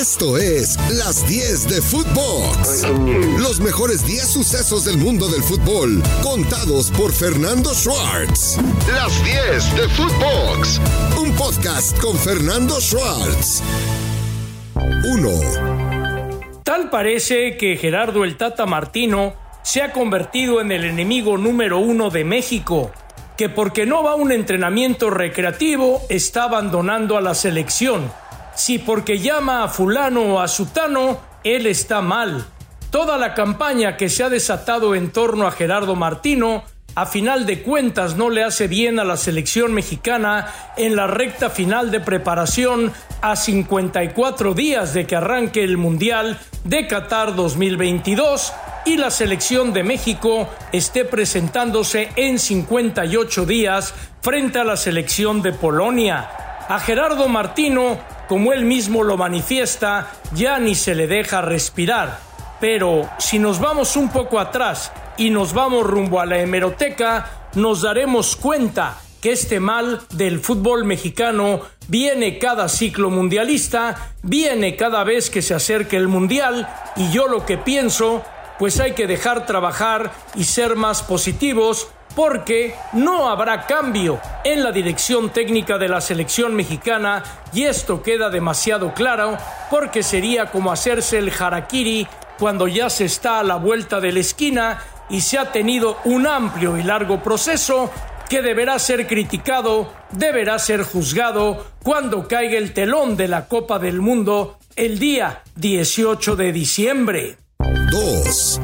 Esto es Las 10 de Footbox. Los mejores 10 sucesos del mundo del fútbol, contados por Fernando Schwartz. Las 10 de Footbox. Un podcast con Fernando Schwartz. 1. Tal parece que Gerardo el Tata Martino se ha convertido en el enemigo número uno de México, que porque no va a un entrenamiento recreativo está abandonando a la selección si porque llama a fulano o a sutano, él está mal. Toda la campaña que se ha desatado en torno a Gerardo Martino, a final de cuentas no le hace bien a la selección mexicana en la recta final de preparación a 54 días de que arranque el Mundial de Qatar 2022 y la selección de México esté presentándose en 58 días frente a la selección de Polonia. A Gerardo Martino como él mismo lo manifiesta, ya ni se le deja respirar. Pero si nos vamos un poco atrás y nos vamos rumbo a la hemeroteca, nos daremos cuenta que este mal del fútbol mexicano viene cada ciclo mundialista, viene cada vez que se acerque el mundial y yo lo que pienso, pues hay que dejar trabajar y ser más positivos porque no habrá cambio en la dirección técnica de la selección mexicana y esto queda demasiado claro porque sería como hacerse el harakiri cuando ya se está a la vuelta de la esquina y se ha tenido un amplio y largo proceso que deberá ser criticado, deberá ser juzgado cuando caiga el telón de la Copa del Mundo el día 18 de diciembre. 2.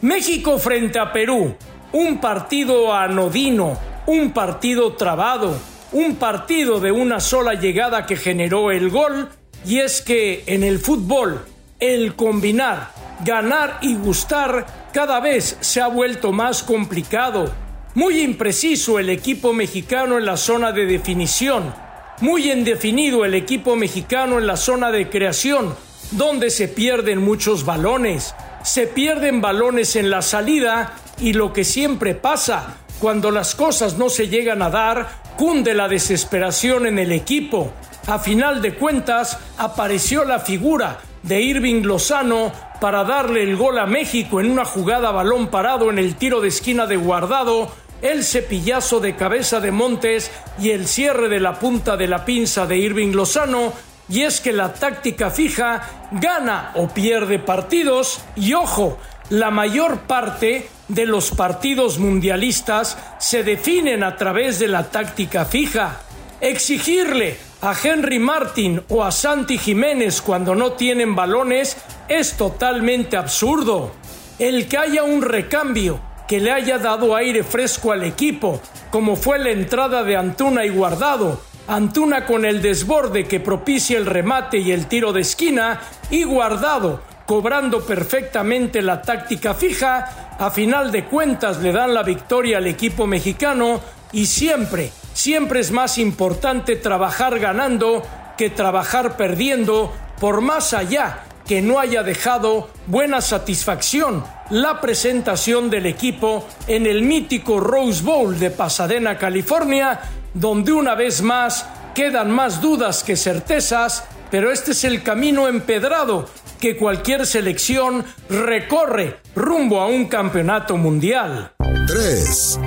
México frente a Perú un partido anodino, un partido trabado, un partido de una sola llegada que generó el gol, y es que en el fútbol el combinar, ganar y gustar cada vez se ha vuelto más complicado. Muy impreciso el equipo mexicano en la zona de definición, muy indefinido el equipo mexicano en la zona de creación, donde se pierden muchos balones. Se pierden balones en la salida y lo que siempre pasa, cuando las cosas no se llegan a dar, cunde la desesperación en el equipo. A final de cuentas, apareció la figura de Irving Lozano para darle el gol a México en una jugada balón parado en el tiro de esquina de guardado, el cepillazo de cabeza de Montes y el cierre de la punta de la pinza de Irving Lozano. Y es que la táctica fija gana o pierde partidos y ojo, la mayor parte de los partidos mundialistas se definen a través de la táctica fija. Exigirle a Henry Martin o a Santi Jiménez cuando no tienen balones es totalmente absurdo. El que haya un recambio que le haya dado aire fresco al equipo, como fue la entrada de Antuna y Guardado, Antuna con el desborde que propicia el remate y el tiro de esquina, y Guardado cobrando perfectamente la táctica fija, a final de cuentas le dan la victoria al equipo mexicano y siempre, siempre es más importante trabajar ganando que trabajar perdiendo, por más allá que no haya dejado buena satisfacción la presentación del equipo en el mítico Rose Bowl de Pasadena, California, donde una vez más quedan más dudas que certezas, pero este es el camino empedrado que cualquier selección recorre rumbo a un campeonato mundial. 3.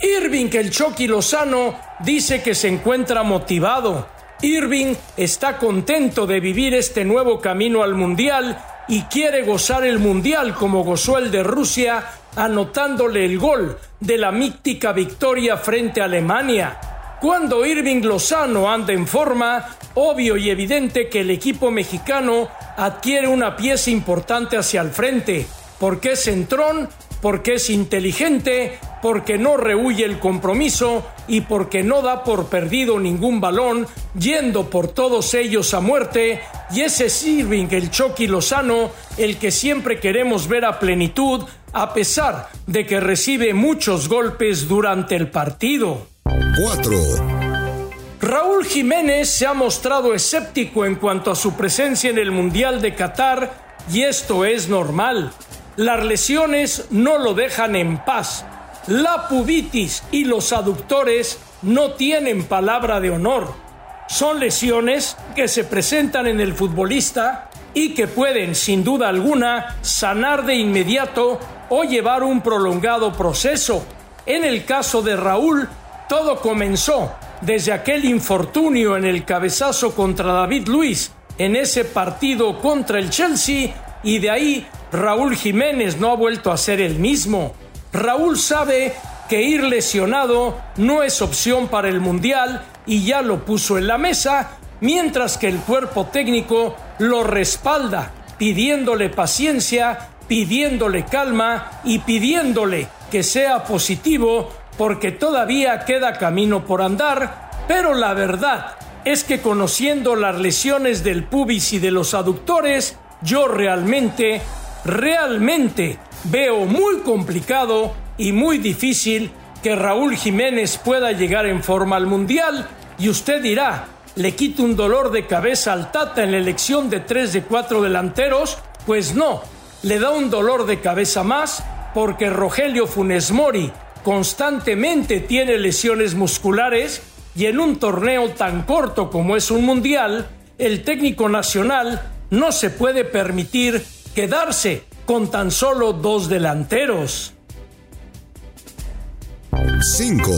Irving el Chucky Lozano dice que se encuentra motivado. Irving está contento de vivir este nuevo camino al mundial y quiere gozar el mundial como gozó el de Rusia, anotándole el gol de la mítica victoria frente a Alemania. Cuando Irving Lozano anda en forma, obvio y evidente que el equipo mexicano adquiere una pieza importante hacia el frente, porque es centrón, porque es inteligente, porque no rehuye el compromiso y porque no da por perdido ningún balón, yendo por todos ellos a muerte, y ese es Irving, el Chucky Lozano, el que siempre queremos ver a plenitud, a pesar de que recibe muchos golpes durante el partido. 4. Raúl Jiménez se ha mostrado escéptico en cuanto a su presencia en el Mundial de Qatar y esto es normal. Las lesiones no lo dejan en paz. La pubitis y los aductores no tienen palabra de honor. Son lesiones que se presentan en el futbolista y que pueden, sin duda alguna, sanar de inmediato o llevar un prolongado proceso. En el caso de Raúl, todo comenzó desde aquel infortunio en el cabezazo contra David Luis en ese partido contra el Chelsea y de ahí Raúl Jiménez no ha vuelto a ser el mismo. Raúl sabe que ir lesionado no es opción para el Mundial y ya lo puso en la mesa, mientras que el cuerpo técnico lo respalda, pidiéndole paciencia, pidiéndole calma y pidiéndole que sea positivo porque todavía queda camino por andar, pero la verdad es que conociendo las lesiones del pubis y de los aductores, yo realmente, realmente veo muy complicado y muy difícil que Raúl Jiménez pueda llegar en forma al Mundial y usted dirá, ¿le quita un dolor de cabeza al Tata en la elección de tres de cuatro delanteros? Pues no, le da un dolor de cabeza más porque Rogelio Funes Mori constantemente tiene lesiones musculares y en un torneo tan corto como es un mundial, el técnico nacional no se puede permitir quedarse con tan solo dos delanteros. 5.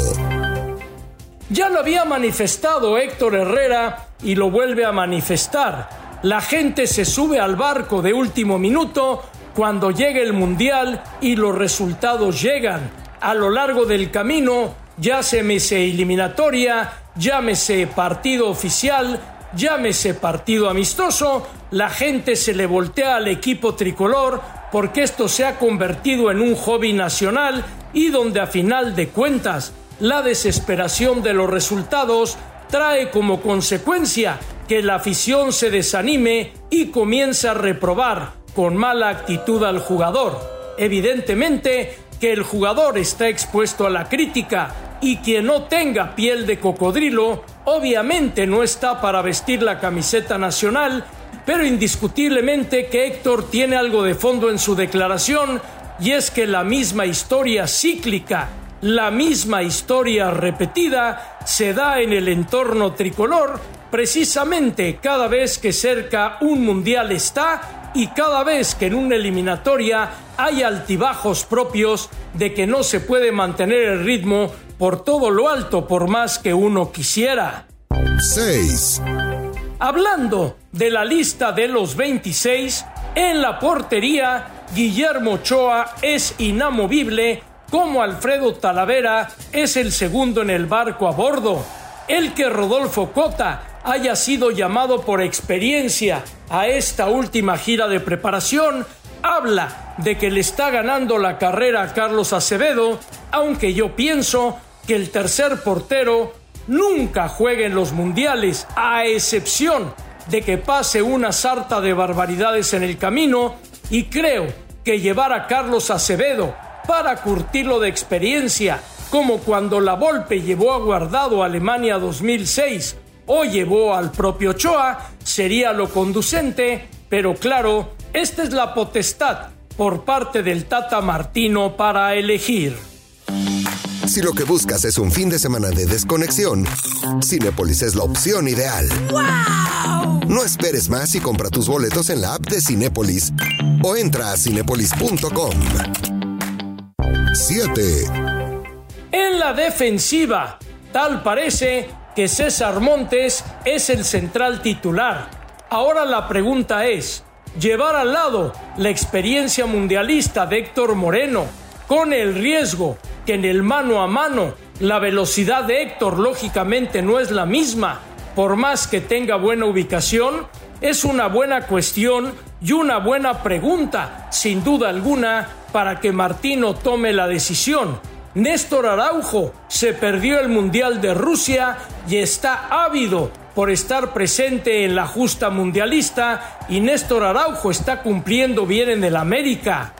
Ya lo había manifestado Héctor Herrera y lo vuelve a manifestar. La gente se sube al barco de último minuto cuando llega el Mundial y los resultados llegan. A lo largo del camino, llámese eliminatoria, llámese partido oficial, llámese partido amistoso, la gente se le voltea al equipo tricolor porque esto se ha convertido en un hobby nacional y donde a final de cuentas la desesperación de los resultados trae como consecuencia que la afición se desanime y comience a reprobar con mala actitud al jugador. Evidentemente que el jugador está expuesto a la crítica y quien no tenga piel de cocodrilo obviamente no está para vestir la camiseta nacional, pero indiscutiblemente que Héctor tiene algo de fondo en su declaración y es que la misma historia cíclica, la misma historia repetida se da en el entorno tricolor precisamente cada vez que cerca un mundial está y cada vez que en una eliminatoria hay altibajos propios de que no se puede mantener el ritmo por todo lo alto por más que uno quisiera. 6. Hablando de la lista de los 26, en la portería, Guillermo Ochoa es inamovible, como Alfredo Talavera es el segundo en el barco a bordo. El que Rodolfo Cota haya sido llamado por experiencia a esta última gira de preparación habla de que le está ganando la carrera a Carlos Acevedo, aunque yo pienso que el tercer portero nunca juegue en los mundiales, a excepción de que pase una sarta de barbaridades en el camino, y creo que llevar a Carlos Acevedo para curtirlo de experiencia, como cuando la Volpe llevó a Guardado a Alemania 2006 o llevó al propio Ochoa, sería lo conducente, pero claro, esta es la potestad por parte del Tata Martino para elegir. Si lo que buscas es un fin de semana de desconexión, Cinépolis es la opción ideal. No esperes más y compra tus boletos en la app de Cinépolis o entra a cinépolis.com. 7. En la defensiva, tal parece que César Montes es el central titular. Ahora la pregunta es, llevar al lado la experiencia mundialista de Héctor Moreno, con el riesgo en el mano a mano la velocidad de Héctor lógicamente no es la misma, por más que tenga buena ubicación, es una buena cuestión y una buena pregunta, sin duda alguna, para que Martino tome la decisión. Néstor Araujo se perdió el Mundial de Rusia y está ávido por estar presente en la justa mundialista y Néstor Araujo está cumpliendo bien en el América.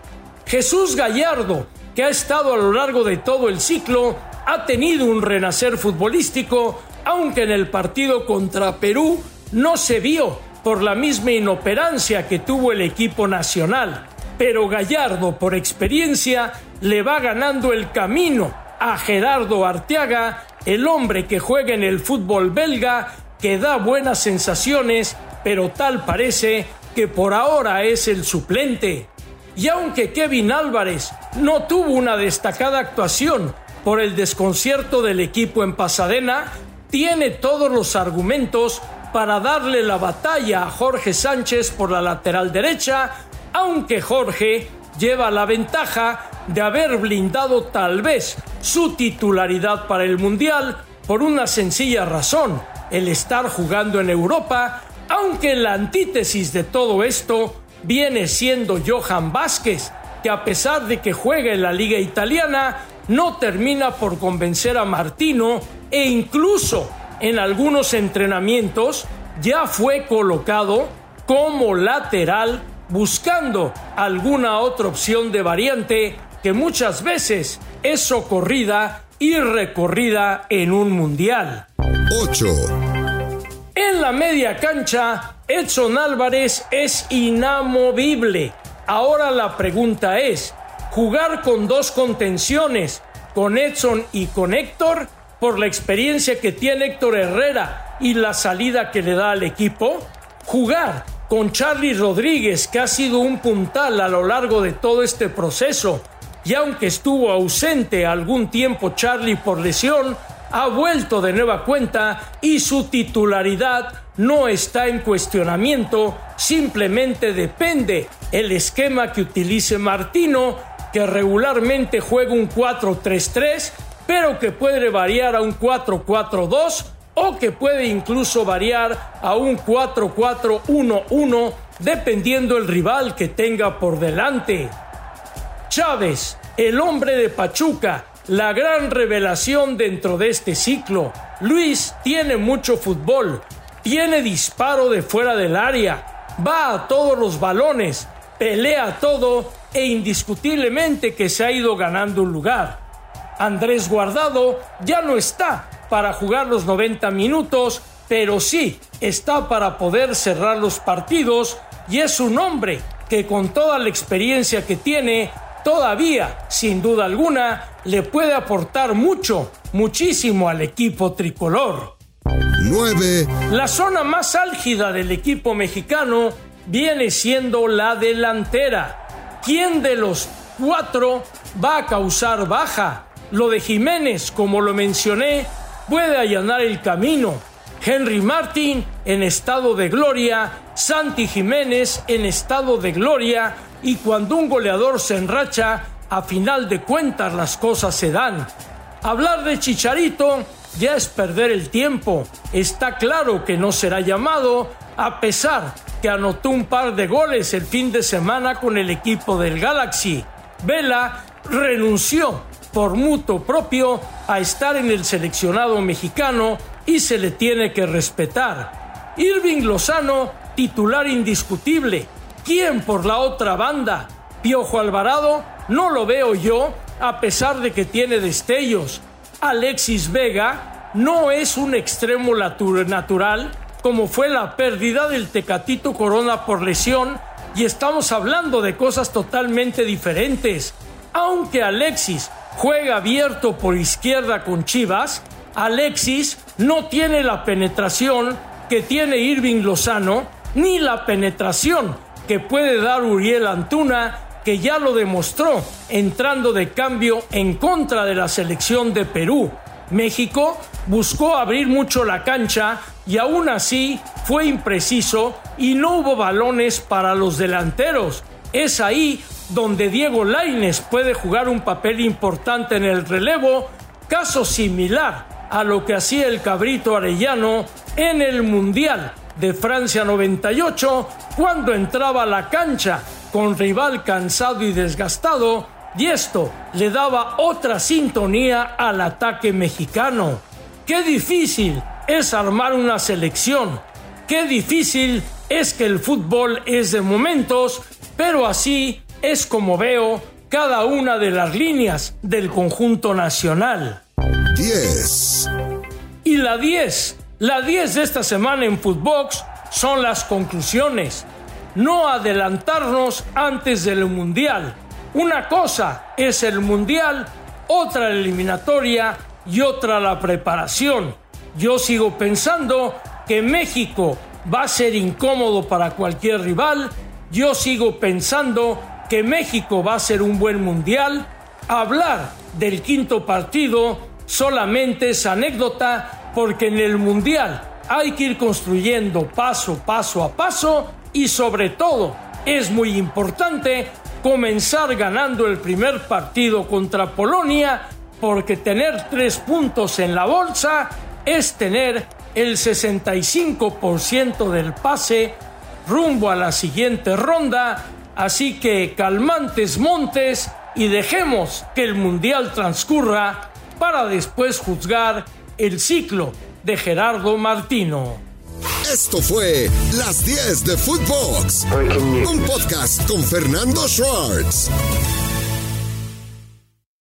Jesús Gallardo ha estado a lo largo de todo el ciclo, ha tenido un renacer futbolístico, aunque en el partido contra Perú no se vio por la misma inoperancia que tuvo el equipo nacional. Pero Gallardo, por experiencia, le va ganando el camino a Gerardo Arteaga, el hombre que juega en el fútbol belga que da buenas sensaciones, pero tal parece que por ahora es el suplente. Y aunque Kevin Álvarez no tuvo una destacada actuación por el desconcierto del equipo en Pasadena, tiene todos los argumentos para darle la batalla a Jorge Sánchez por la lateral derecha, aunque Jorge lleva la ventaja de haber blindado tal vez su titularidad para el Mundial por una sencilla razón, el estar jugando en Europa, aunque la antítesis de todo esto viene siendo Johan Vázquez, que a pesar de que juega en la liga italiana, no termina por convencer a Martino e incluso en algunos entrenamientos ya fue colocado como lateral buscando alguna otra opción de variante que muchas veces es socorrida y recorrida en un mundial. 8. En la media cancha, Edson Álvarez es inamovible. Ahora la pregunta es, ¿jugar con dos contenciones, con Edson y con Héctor? Por la experiencia que tiene Héctor Herrera y la salida que le da al equipo, jugar con Charlie Rodríguez, que ha sido un puntal a lo largo de todo este proceso, y aunque estuvo ausente algún tiempo Charlie por lesión, ha vuelto de nueva cuenta y su titularidad no está en cuestionamiento, simplemente depende el esquema que utilice Martino, que regularmente juega un 4-3-3, pero que puede variar a un 4-4-2 o que puede incluso variar a un 4-4-1-1 dependiendo el rival que tenga por delante. Chávez, el hombre de Pachuca, la gran revelación dentro de este ciclo. Luis tiene mucho fútbol, tiene disparo de fuera del área, va a todos los balones, pelea todo e indiscutiblemente que se ha ido ganando un lugar. Andrés Guardado ya no está para jugar los 90 minutos, pero sí está para poder cerrar los partidos y es un hombre que con toda la experiencia que tiene, todavía, sin duda alguna, le puede aportar mucho, muchísimo al equipo tricolor. 9. La zona más álgida del equipo mexicano viene siendo la delantera. ¿Quién de los cuatro va a causar baja? Lo de Jiménez, como lo mencioné, puede allanar el camino. Henry Martin en estado de gloria, Santi Jiménez en estado de gloria y cuando un goleador se enracha, a final de cuentas las cosas se dan. Hablar de Chicharito ya es perder el tiempo. Está claro que no será llamado, a pesar que anotó un par de goles el fin de semana con el equipo del Galaxy. Vela renunció por mutuo propio a estar en el seleccionado mexicano y se le tiene que respetar. Irving Lozano, titular indiscutible. ¿Quién por la otra banda? Piojo Alvarado, no lo veo yo, a pesar de que tiene destellos. Alexis Vega no es un extremo natural, como fue la pérdida del Tecatito Corona por lesión, y estamos hablando de cosas totalmente diferentes. Aunque Alexis juega abierto por izquierda con Chivas, Alexis no tiene la penetración que tiene Irving Lozano, ni la penetración que puede dar Uriel Antuna, que ya lo demostró entrando de cambio en contra de la selección de Perú. México buscó abrir mucho la cancha y aún así fue impreciso y no hubo balones para los delanteros. Es ahí donde Diego Laines puede jugar un papel importante en el relevo, caso similar a lo que hacía el cabrito arellano en el Mundial de Francia 98, cuando entraba a la cancha con rival cansado y desgastado, y esto le daba otra sintonía al ataque mexicano. Qué difícil es armar una selección, qué difícil es que el fútbol es de momentos, pero así es como veo cada una de las líneas del conjunto nacional. 10. Y la 10, la 10 de esta semana en Footbox son las conclusiones. No adelantarnos antes del Mundial. Una cosa es el Mundial, otra la eliminatoria y otra la preparación. Yo sigo pensando que México va a ser incómodo para cualquier rival, yo sigo pensando que México va a ser un buen mundial. Hablar del quinto partido solamente es anécdota porque en el mundial hay que ir construyendo paso, paso a paso y sobre todo es muy importante comenzar ganando el primer partido contra Polonia porque tener tres puntos en la bolsa es tener el 65% del pase rumbo a la siguiente ronda, así que calmantes montes y dejemos que el mundial transcurra para después juzgar el ciclo de Gerardo Martino. Esto fue Las 10 de Footbox, un podcast con Fernando Schwartz.